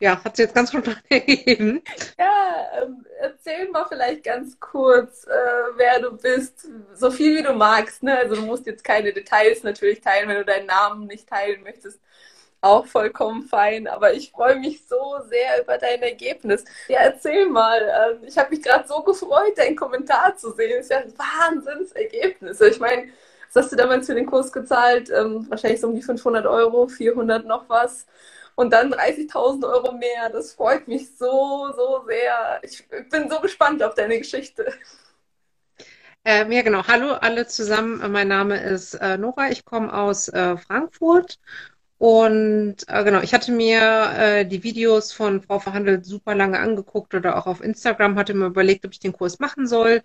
Ja, hat sich jetzt ganz spontan ergeben. Ja, ähm, erzähl mal vielleicht ganz kurz, äh, wer du bist, so viel wie du magst. Ne? Also du musst jetzt keine Details natürlich teilen, wenn du deinen Namen nicht teilen möchtest. Auch vollkommen fein, aber ich freue mich so sehr über dein Ergebnis. Ja, erzähl mal. Ähm, ich habe mich gerade so gefreut, deinen Kommentar zu sehen. Das ist ja ein Wahnsinnsergebnis. Ich meine, was hast du damals für den Kurs gezahlt? Ähm, wahrscheinlich so um die 500 Euro, 400 noch was. Und dann 30.000 Euro mehr. Das freut mich so, so sehr. Ich bin so gespannt auf deine Geschichte. Ähm, ja, genau. Hallo alle zusammen. Mein Name ist äh, Nora. Ich komme aus äh, Frankfurt und äh, genau, ich hatte mir äh, die Videos von Frau Verhandelt super lange angeguckt oder auch auf Instagram, hatte mir überlegt, ob ich den Kurs machen soll.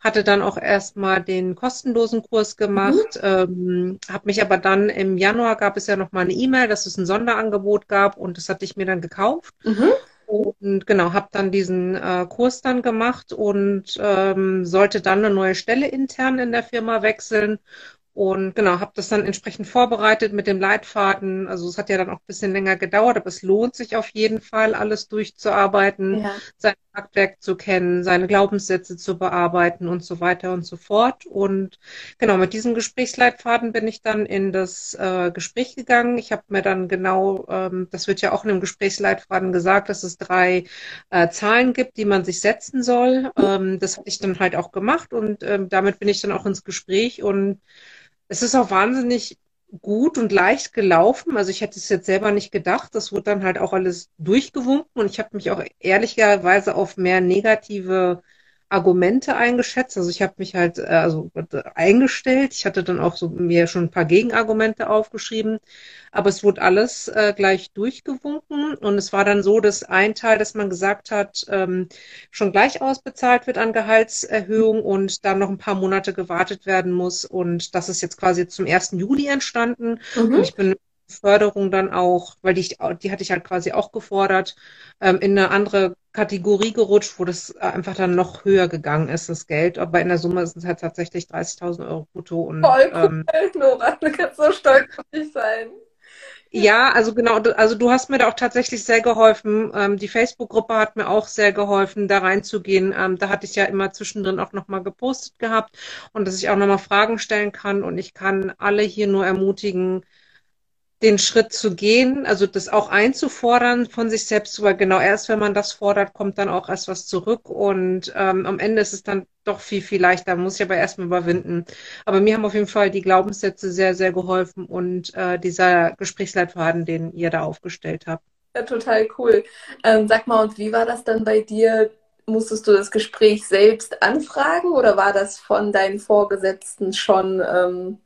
Hatte dann auch erstmal den kostenlosen Kurs gemacht, mhm. ähm, habe mich aber dann im Januar gab es ja nochmal eine E-Mail, dass es ein Sonderangebot gab und das hatte ich mir dann gekauft. Mhm. Und genau, habe dann diesen äh, Kurs dann gemacht und ähm, sollte dann eine neue Stelle intern in der Firma wechseln und genau, habe das dann entsprechend vorbereitet mit dem Leitfaden. Also es hat ja dann auch ein bisschen länger gedauert, aber es lohnt sich auf jeden Fall, alles durchzuarbeiten, ja. sein Marktwerk zu kennen, seine Glaubenssätze zu bearbeiten und so weiter und so fort. Und genau, mit diesem Gesprächsleitfaden bin ich dann in das äh, Gespräch gegangen. Ich habe mir dann genau, ähm, das wird ja auch in dem Gesprächsleitfaden gesagt, dass es drei äh, Zahlen gibt, die man sich setzen soll. Ähm, das habe ich dann halt auch gemacht und ähm, damit bin ich dann auch ins Gespräch und es ist auch wahnsinnig gut und leicht gelaufen. Also ich hätte es jetzt selber nicht gedacht. Das wurde dann halt auch alles durchgewunken und ich habe mich auch ehrlicherweise auf mehr negative Argumente eingeschätzt. Also ich habe mich halt äh, also eingestellt. Ich hatte dann auch so mir schon ein paar Gegenargumente aufgeschrieben, aber es wurde alles äh, gleich durchgewunken und es war dann so, dass ein Teil, dass man gesagt hat, ähm, schon gleich ausbezahlt wird an Gehaltserhöhung und dann noch ein paar Monate gewartet werden muss und das ist jetzt quasi zum 1. Juli entstanden mhm. und ich bin Förderung dann auch, weil die, die hatte ich halt quasi auch gefordert, ähm, in eine andere Kategorie gerutscht, wo das einfach dann noch höher gegangen ist, das Geld. Aber in der Summe ist es halt tatsächlich 30.000 Euro brutto. Und, Voll cool, ähm, Nora, du kannst so stolz auf dich sein. Ja, also genau, also du hast mir da auch tatsächlich sehr geholfen. Ähm, die Facebook-Gruppe hat mir auch sehr geholfen, da reinzugehen. Ähm, da hatte ich ja immer zwischendrin auch nochmal gepostet gehabt und dass ich auch nochmal Fragen stellen kann. Und ich kann alle hier nur ermutigen, den Schritt zu gehen, also das auch einzufordern von sich selbst, weil genau erst, wenn man das fordert, kommt dann auch erst was zurück und ähm, am Ende ist es dann doch viel, viel leichter, muss ich aber erstmal überwinden. Aber mir haben auf jeden Fall die Glaubenssätze sehr, sehr geholfen und äh, dieser Gesprächsleitfaden, den ihr da aufgestellt habt. Ja, total cool. Ähm, sag mal, und wie war das dann bei dir? Musstest du das Gespräch selbst anfragen oder war das von deinen Vorgesetzten schon ähm,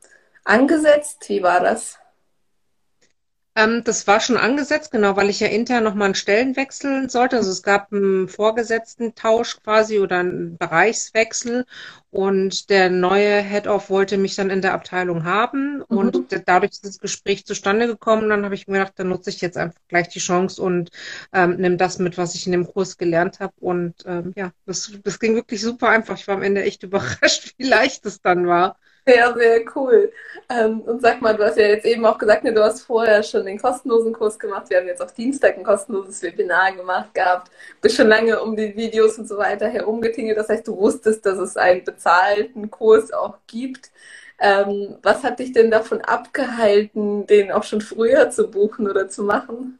angesetzt? Wie war das? Ähm, das war schon angesetzt, genau, weil ich ja intern nochmal einen Stellen wechseln sollte. Also es gab einen Vorgesetzten-Tausch quasi oder einen Bereichswechsel und der neue Head-Off wollte mich dann in der Abteilung haben mhm. und dadurch ist das Gespräch zustande gekommen. Dann habe ich mir gedacht, dann nutze ich jetzt einfach gleich die Chance und ähm, nehme das mit, was ich in dem Kurs gelernt habe. Und ähm, ja, das, das ging wirklich super einfach. Ich war am Ende echt überrascht, wie leicht es dann war. Sehr, sehr cool. Ähm, und sag mal, du hast ja jetzt eben auch gesagt, ne, du hast vorher schon den kostenlosen Kurs gemacht. Wir haben jetzt auf Dienstag ein kostenloses Webinar gemacht gehabt. Bist schon lange um die Videos und so weiter herumgetingelt. Das heißt, du wusstest, dass es einen bezahlten Kurs auch gibt. Ähm, was hat dich denn davon abgehalten, den auch schon früher zu buchen oder zu machen?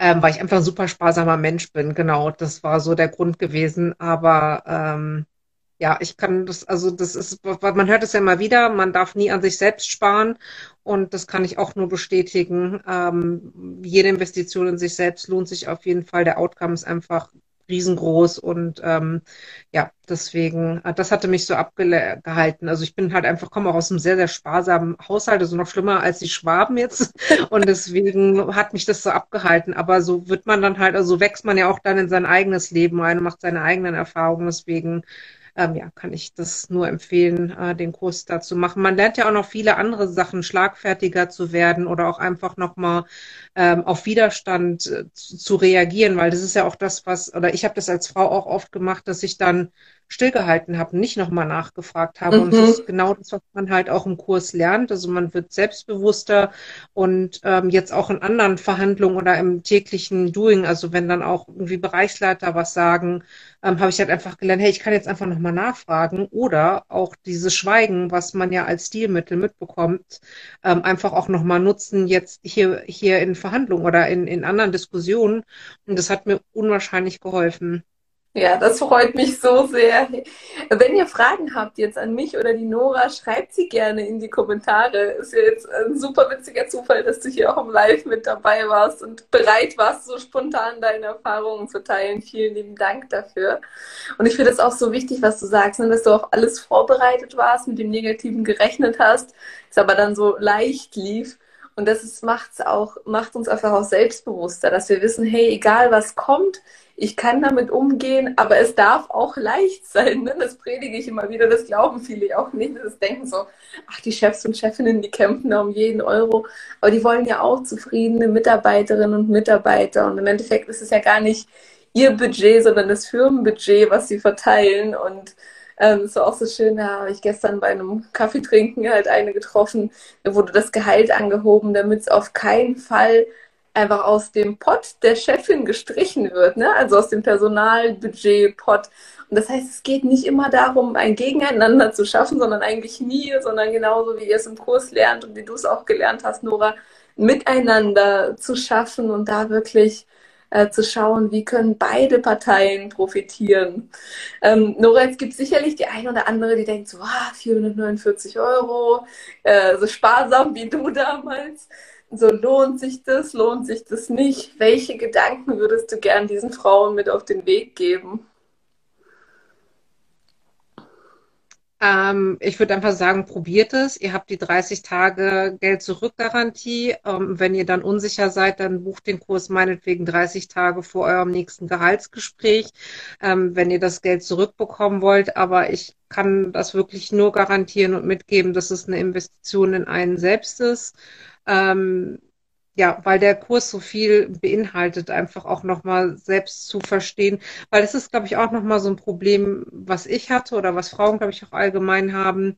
Ähm, weil ich einfach ein super sparsamer Mensch bin. Genau, das war so der Grund gewesen. Aber ähm, ja, ich kann das, also das ist, man hört es ja immer wieder, man darf nie an sich selbst sparen und das kann ich auch nur bestätigen. Ähm, jede Investition in sich selbst lohnt sich auf jeden Fall. Der Outcome ist einfach riesengroß und ähm, ja, deswegen, äh, das hatte mich so abgehalten. Also ich bin halt einfach, komme auch aus einem sehr, sehr sparsamen Haushalt, also noch schlimmer als die Schwaben jetzt. Und deswegen hat mich das so abgehalten. Aber so wird man dann halt, also wächst man ja auch dann in sein eigenes Leben ein und macht seine eigenen Erfahrungen. Deswegen ähm, ja, kann ich das nur empfehlen, äh, den Kurs da zu machen. Man lernt ja auch noch viele andere Sachen, schlagfertiger zu werden oder auch einfach nochmal ähm, auf Widerstand äh, zu, zu, reagieren, weil das ist ja auch das, was, oder ich habe das als Frau auch oft gemacht, dass ich dann stillgehalten habe, nicht nochmal nachgefragt habe. Mhm. Und das ist genau das, was man halt auch im Kurs lernt. Also man wird selbstbewusster und ähm, jetzt auch in anderen Verhandlungen oder im täglichen Doing, also wenn dann auch irgendwie Bereichsleiter was sagen, ähm, habe ich halt einfach gelernt, hey, ich kann jetzt einfach nochmal nachfragen oder auch dieses Schweigen, was man ja als Stilmittel mitbekommt, ähm, einfach auch nochmal nutzen, jetzt hier, hier in Verhandlungen oder in, in anderen Diskussionen. Und das hat mir unwahrscheinlich geholfen. Ja, das freut mich so sehr. Wenn ihr Fragen habt jetzt an mich oder die Nora, schreibt sie gerne in die Kommentare. Ist ja jetzt ein super witziger Zufall, dass du hier auch im Live mit dabei warst und bereit warst, so spontan deine Erfahrungen zu teilen. Vielen lieben Dank dafür. Und ich finde es auch so wichtig, was du sagst, ne, dass du auf alles vorbereitet warst, mit dem Negativen gerechnet hast, es aber dann so leicht lief. Und das ist, macht's auch, macht uns einfach auch selbstbewusster, dass wir wissen, hey, egal was kommt, ich kann damit umgehen, aber es darf auch leicht sein. Ne? Das predige ich immer wieder, das glauben viele auch nicht. Das denken so, ach, die Chefs und Chefinnen, die kämpfen da um jeden Euro. Aber die wollen ja auch zufriedene Mitarbeiterinnen und Mitarbeiter. Und im Endeffekt ist es ja gar nicht ihr Budget, sondern das Firmenbudget, was sie verteilen. Und ähm, ist auch so schön, da habe ich gestern bei einem Kaffeetrinken halt eine getroffen, da wurde das Gehalt angehoben, damit es auf keinen Fall einfach aus dem Pot der Chefin gestrichen wird, ne? also aus dem Personalbudget-Pot. Und das heißt, es geht nicht immer darum, ein Gegeneinander zu schaffen, sondern eigentlich nie, sondern genauso wie ihr es im Kurs lernt und wie du es auch gelernt hast, Nora, miteinander zu schaffen und da wirklich äh, zu schauen, wie können beide Parteien profitieren. Ähm, Nora, es gibt sicherlich die eine oder andere, die denkt so, ah, 449 Euro, äh, so sparsam wie du damals. So lohnt sich das, lohnt sich das nicht? Welche Gedanken würdest du gern diesen Frauen mit auf den Weg geben? Ähm, ich würde einfach sagen, probiert es. Ihr habt die 30 Tage Geld zurück Garantie. Ähm, wenn ihr dann unsicher seid, dann bucht den Kurs meinetwegen 30 Tage vor eurem nächsten Gehaltsgespräch, ähm, wenn ihr das Geld zurückbekommen wollt. Aber ich kann das wirklich nur garantieren und mitgeben, dass es eine Investition in einen selbst ist. Ähm, ja, weil der Kurs so viel beinhaltet, einfach auch nochmal selbst zu verstehen. Weil es ist, glaube ich, auch nochmal so ein Problem, was ich hatte oder was Frauen, glaube ich, auch allgemein haben.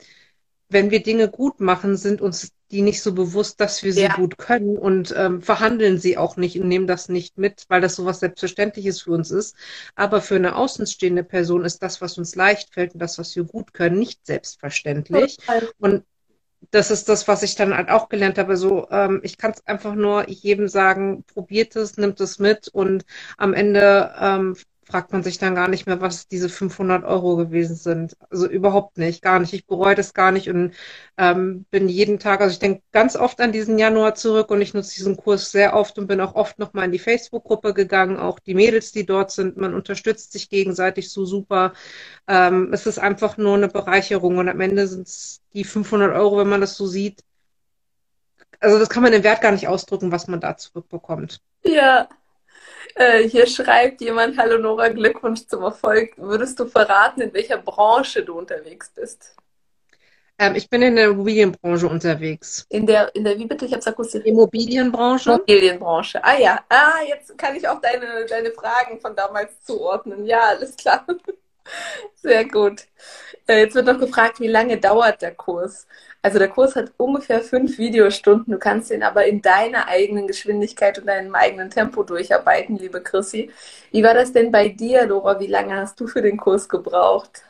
Wenn wir Dinge gut machen, sind uns die nicht so bewusst, dass wir sie ja. gut können und ähm, verhandeln sie auch nicht und nehmen das nicht mit, weil das so was Selbstverständliches für uns ist. Aber für eine außenstehende Person ist das, was uns leicht fällt und das, was wir gut können, nicht selbstverständlich. Und das ist das, was ich dann halt auch gelernt habe. So, ähm, ich kann es einfach nur jedem sagen, probiert es, nimmt es mit und am Ende ähm, fragt man sich dann gar nicht mehr, was diese 500 Euro gewesen sind. Also überhaupt nicht, gar nicht. Ich bereue das gar nicht und ähm, bin jeden Tag, also ich denke ganz oft an diesen Januar zurück und ich nutze diesen Kurs sehr oft und bin auch oft nochmal in die Facebook-Gruppe gegangen, auch die Mädels, die dort sind. Man unterstützt sich gegenseitig so super. Ähm, es ist einfach nur eine Bereicherung und am Ende sind es die 500 Euro, wenn man das so sieht. Also das kann man den Wert gar nicht ausdrücken, was man da zurückbekommt. Ja, äh, hier schreibt jemand, hallo Nora, Glückwunsch zum Erfolg. Würdest du verraten, in welcher Branche du unterwegs bist? Ähm, ich bin in der Immobilienbranche unterwegs. In der, in der wie bitte? Ich habe es akustisch. Immobilienbranche? Immobilienbranche. Ah ja. Ah, jetzt kann ich auch deine, deine Fragen von damals zuordnen. Ja, alles klar. Sehr gut. Äh, jetzt wird noch gefragt, wie lange dauert der Kurs? Also der Kurs hat ungefähr fünf Videostunden. Du kannst ihn aber in deiner eigenen Geschwindigkeit und deinem eigenen Tempo durcharbeiten, liebe Chrissy. Wie war das denn bei dir, Laura? Wie lange hast du für den Kurs gebraucht?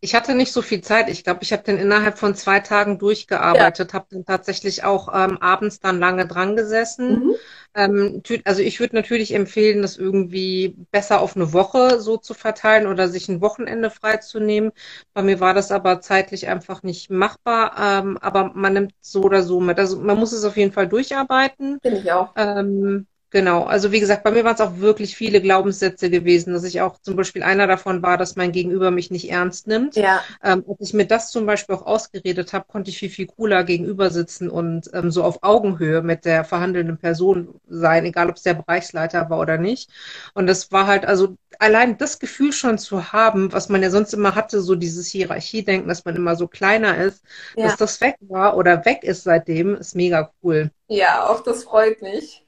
Ich hatte nicht so viel Zeit. Ich glaube, ich habe den innerhalb von zwei Tagen durchgearbeitet, ja. habe dann tatsächlich auch ähm, abends dann lange dran gesessen. Mhm. Ähm, also ich würde natürlich empfehlen, das irgendwie besser auf eine Woche so zu verteilen oder sich ein Wochenende freizunehmen. Bei mir war das aber zeitlich einfach nicht machbar. Ähm, aber man nimmt so oder so mit. Also man muss es auf jeden Fall durcharbeiten. Finde ich auch. Ähm, Genau, also wie gesagt, bei mir waren es auch wirklich viele Glaubenssätze gewesen, dass ich auch zum Beispiel einer davon war, dass mein Gegenüber mich nicht ernst nimmt. Ja. Ähm, als ich mir das zum Beispiel auch ausgeredet habe, konnte ich viel, viel cooler gegenüber sitzen und ähm, so auf Augenhöhe mit der verhandelnden Person sein, egal ob es der Bereichsleiter war oder nicht. Und das war halt, also allein das Gefühl schon zu haben, was man ja sonst immer hatte, so dieses Hierarchiedenken, dass man immer so kleiner ist, Ja. dass das weg war oder weg ist seitdem, ist mega cool. Ja, auch das freut mich.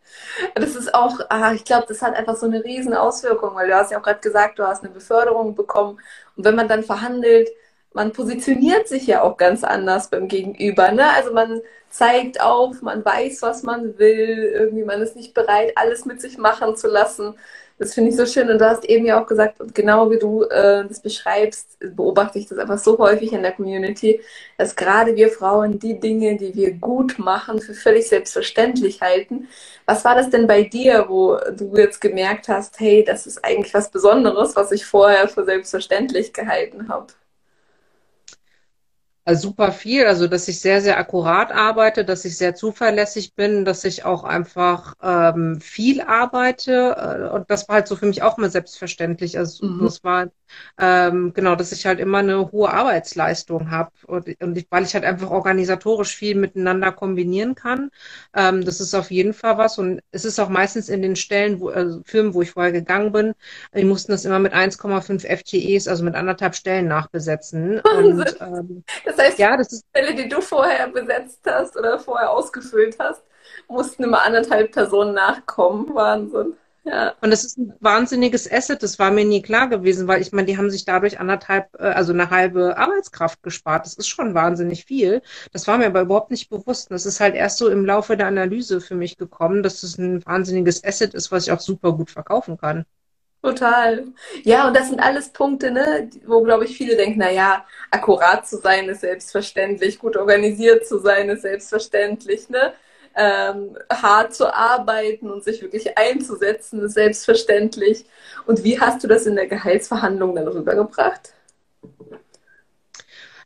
Das ist auch, ah, ich glaube, das hat einfach so eine riesen Auswirkung, weil du hast ja auch gerade gesagt, du hast eine Beförderung bekommen. Und wenn man dann verhandelt, man positioniert sich ja auch ganz anders beim Gegenüber, ne? Also man zeigt auf, man weiß, was man will, irgendwie man ist nicht bereit, alles mit sich machen zu lassen. Das finde ich so schön. Und du hast eben ja auch gesagt, und genau wie du äh, das beschreibst, beobachte ich das einfach so häufig in der Community, dass gerade wir Frauen die Dinge, die wir gut machen, für völlig selbstverständlich halten. Was war das denn bei dir, wo du jetzt gemerkt hast, hey, das ist eigentlich was Besonderes, was ich vorher für selbstverständlich gehalten habe? Also super viel, also dass ich sehr, sehr akkurat arbeite, dass ich sehr zuverlässig bin, dass ich auch einfach ähm, viel arbeite. Äh, und das war halt so für mich auch mal selbstverständlich. Also Mhm. das war ähm, genau, dass ich halt immer eine hohe Arbeitsleistung habe. Und, und ich, weil ich halt einfach organisatorisch viel miteinander kombinieren kann. Ähm, das ist auf jeden Fall was. Und es ist auch meistens in den Stellen, wo, also Firmen, wo ich vorher gegangen bin, die mussten das immer mit 1,5 FTEs, also mit anderthalb Stellen nachbesetzen. Und ähm, Das heißt, ja, das ist, Stelle, die du vorher besetzt hast oder vorher ausgefüllt hast, mussten immer anderthalb Personen nachkommen. Wahnsinn. Ja. und das ist ein wahnsinniges Asset, das war mir nie klar gewesen, weil ich meine, die haben sich dadurch anderthalb, äh, also eine halbe Arbeitskraft gespart. Das ist schon wahnsinnig viel. Das war mir aber überhaupt nicht bewusst. Und das ist halt erst so im Laufe der Analyse für mich gekommen, dass es ein wahnsinniges Asset ist, was ich auch super gut verkaufen kann. Total. Ja, und das sind alles Punkte, ne, wo, glaube ich, viele denken, na ja, akkurat zu sein ist selbstverständlich, gut organisiert zu sein ist selbstverständlich, ne? Ähm, hart zu arbeiten und sich wirklich einzusetzen ist selbstverständlich. Und wie hast du das in der Gehaltsverhandlung dann rübergebracht?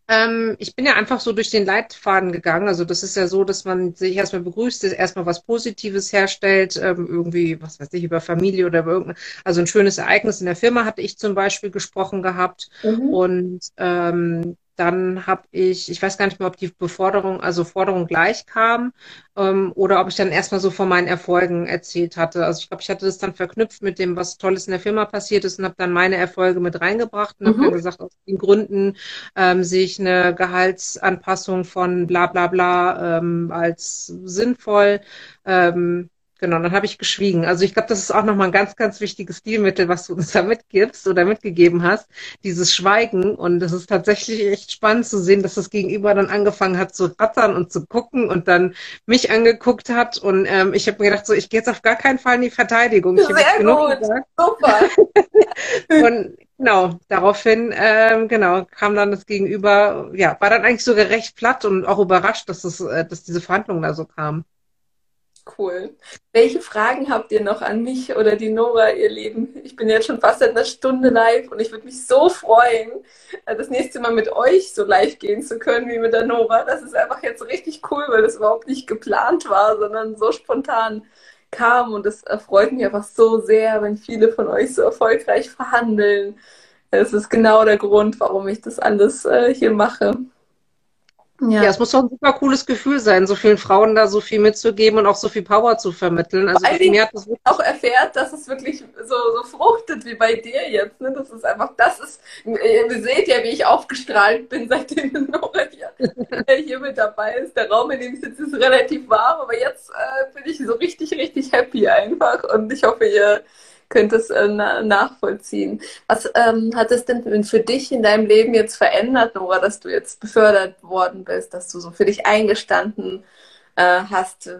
Ähm, ich bin ja einfach so durch den Leitfaden gegangen. Also das ist ja so, dass man sich erstmal begrüßt, erstmal was Positives herstellt, ähm, irgendwie, was weiß ich, über Familie oder über irgendein, also ein schönes Ereignis in der Firma hatte ich zum Beispiel gesprochen gehabt. Mhm. Und ähm, dann habe ich, ich weiß gar nicht mehr, ob die Beforderung, also Forderung gleich kam, ähm, oder ob ich dann erstmal so von meinen Erfolgen erzählt hatte. Also ich glaube, ich hatte das dann verknüpft mit dem, was Tolles in der Firma passiert ist und habe dann meine Erfolge mit reingebracht und habe dann Mhm. gesagt, aus den Gründen ähm, sehe ich eine Gehaltsanpassung von bla bla bla ähm, als sinnvoll. Ähm, genau, dann habe ich geschwiegen. Also ich glaube, das ist auch nochmal ein ganz, ganz wichtiges Stilmittel, was du uns da mitgibst oder mitgegeben hast, dieses Schweigen. Und das ist tatsächlich echt spannend zu sehen, dass das Gegenüber dann angefangen hat zu rattern und zu gucken und dann mich angeguckt hat. Und ähm, ich habe mir gedacht, so, ich gehe jetzt auf gar keinen Fall in die Verteidigung. Ich Sehr gut. Super. Und genau, daraufhin, ähm, genau, kam dann das Gegenüber, ja, war dann eigentlich sogar recht platt und auch überrascht, dass das, äh, dass diese Verhandlung da so kam. Cool. Welche Fragen habt ihr noch an mich oder die Nora, ihr Lieben? Ich bin jetzt schon fast seit einer Stunde live und ich würde mich so freuen, äh, das nächste Mal mit euch so live gehen zu können wie mit der Nora. Das ist einfach jetzt richtig cool, weil das überhaupt nicht geplant war, sondern so spontan kam und das erfreut mich einfach so sehr, wenn viele von euch so erfolgreich verhandeln. Es ist genau der Grund, warum ich das alles äh, hier mache. Ja, Ja. es muss doch ein super cooles Gefühl sein, so vielen Frauen da so viel mitzugeben und auch so viel Power zu vermitteln. Also mir hat das auch erfährt, dass es wirklich so, so fruchtet wie bei dir jetzt. Ne? Das ist einfach, das ist, ihr seht ja, wie ich aufgestrahlt bin, seitdem Nora hier, äh, hier mit dabei ist. Der Raum, in dem ich sitze, ist relativ warm, aber jetzt äh, bin ich so richtig, richtig happy einfach und ich hoffe, ihr könnt es äh, na nachvollziehen. Was ähm, hat es denn für dich in deinem Leben jetzt verändert, Nora, dass du jetzt befördert worden bist, dass du so für dich eingestanden äh, hast?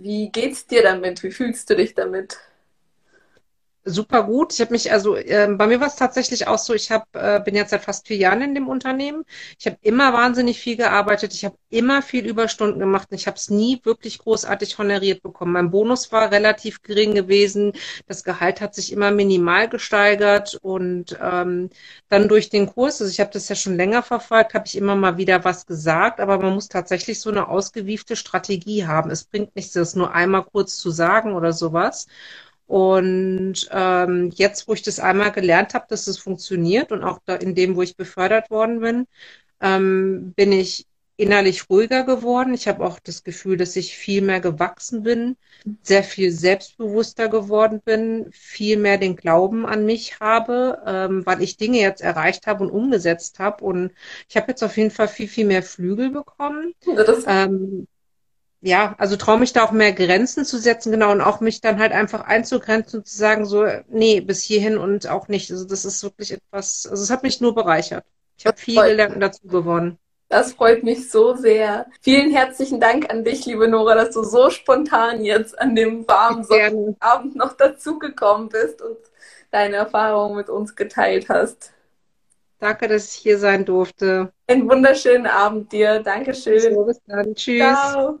Wie geht's dir damit? Wie fühlst du dich damit? Super gut. Ich habe mich, also äh, bei mir war es tatsächlich auch so, ich hab, äh, bin jetzt seit fast vier Jahren in dem Unternehmen. Ich habe immer wahnsinnig viel gearbeitet, ich habe immer viel Überstunden gemacht und ich habe es nie wirklich großartig honoriert bekommen. Mein Bonus war relativ gering gewesen, das Gehalt hat sich immer minimal gesteigert und ähm, dann durch den Kurs, also ich habe das ja schon länger verfolgt, habe ich immer mal wieder was gesagt, aber man muss tatsächlich so eine ausgewiefte Strategie haben. Es bringt nichts, das nur einmal kurz zu sagen oder sowas. Und ähm, jetzt, wo ich das einmal gelernt habe, dass es funktioniert und auch da in dem, wo ich befördert worden bin, ähm, bin ich innerlich ruhiger geworden. Ich habe auch das Gefühl, dass ich viel mehr gewachsen bin, sehr viel selbstbewusster geworden bin, viel mehr den Glauben an mich habe, ähm, weil ich Dinge jetzt erreicht habe und umgesetzt habe. Und ich habe jetzt auf jeden Fall viel, viel mehr Flügel bekommen. Ja, ähm, ja, also traue mich da auch mehr Grenzen zu setzen, genau, und auch mich dann halt einfach einzugrenzen und zu sagen, so, nee, bis hierhin und auch nicht. Also das ist wirklich etwas, also es hat mich nur bereichert. Ich habe viel gelernt und dazu gewonnen. Das freut mich so sehr. Vielen herzlichen Dank an dich, liebe Nora, dass du so spontan jetzt an dem warmen Abend noch dazugekommen bist und deine Erfahrungen mit uns geteilt hast. Danke, dass ich hier sein durfte. Einen wunderschönen Abend dir. Dankeschön. So, bis dann. Tschüss. Ciao.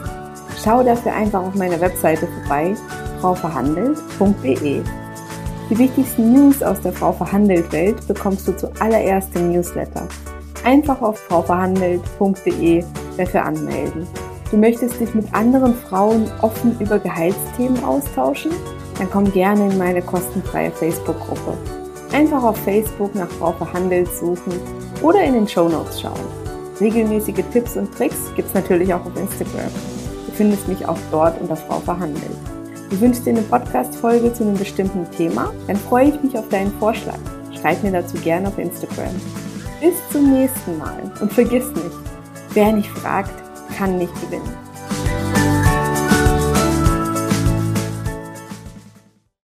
Schau dafür einfach auf meiner Webseite vorbei Frau Verhandelt.de. Die wichtigsten News aus der Frau Verhandelt Welt bekommst du zuallererst im Newsletter. Einfach auf frauverhandelt.de dafür anmelden. Du möchtest dich mit anderen Frauen offen über Gehaltsthemen austauschen? Dann komm gerne in meine kostenfreie Facebook-Gruppe. Einfach auf Facebook nach Frau Verhandelt suchen oder in den Show Notes schauen. Regelmäßige Tipps und Tricks gibt es natürlich auch auf Instagram. Du findest mich auch dort unter Frau Verhandelt. Du wünschst dir eine Podcast-Folge zu einem bestimmten Thema? Dann freue ich mich auf deinen Vorschlag. Schreib mir dazu gerne auf Instagram. Bis zum nächsten Mal und vergiss nicht, wer nicht fragt, kann nicht gewinnen.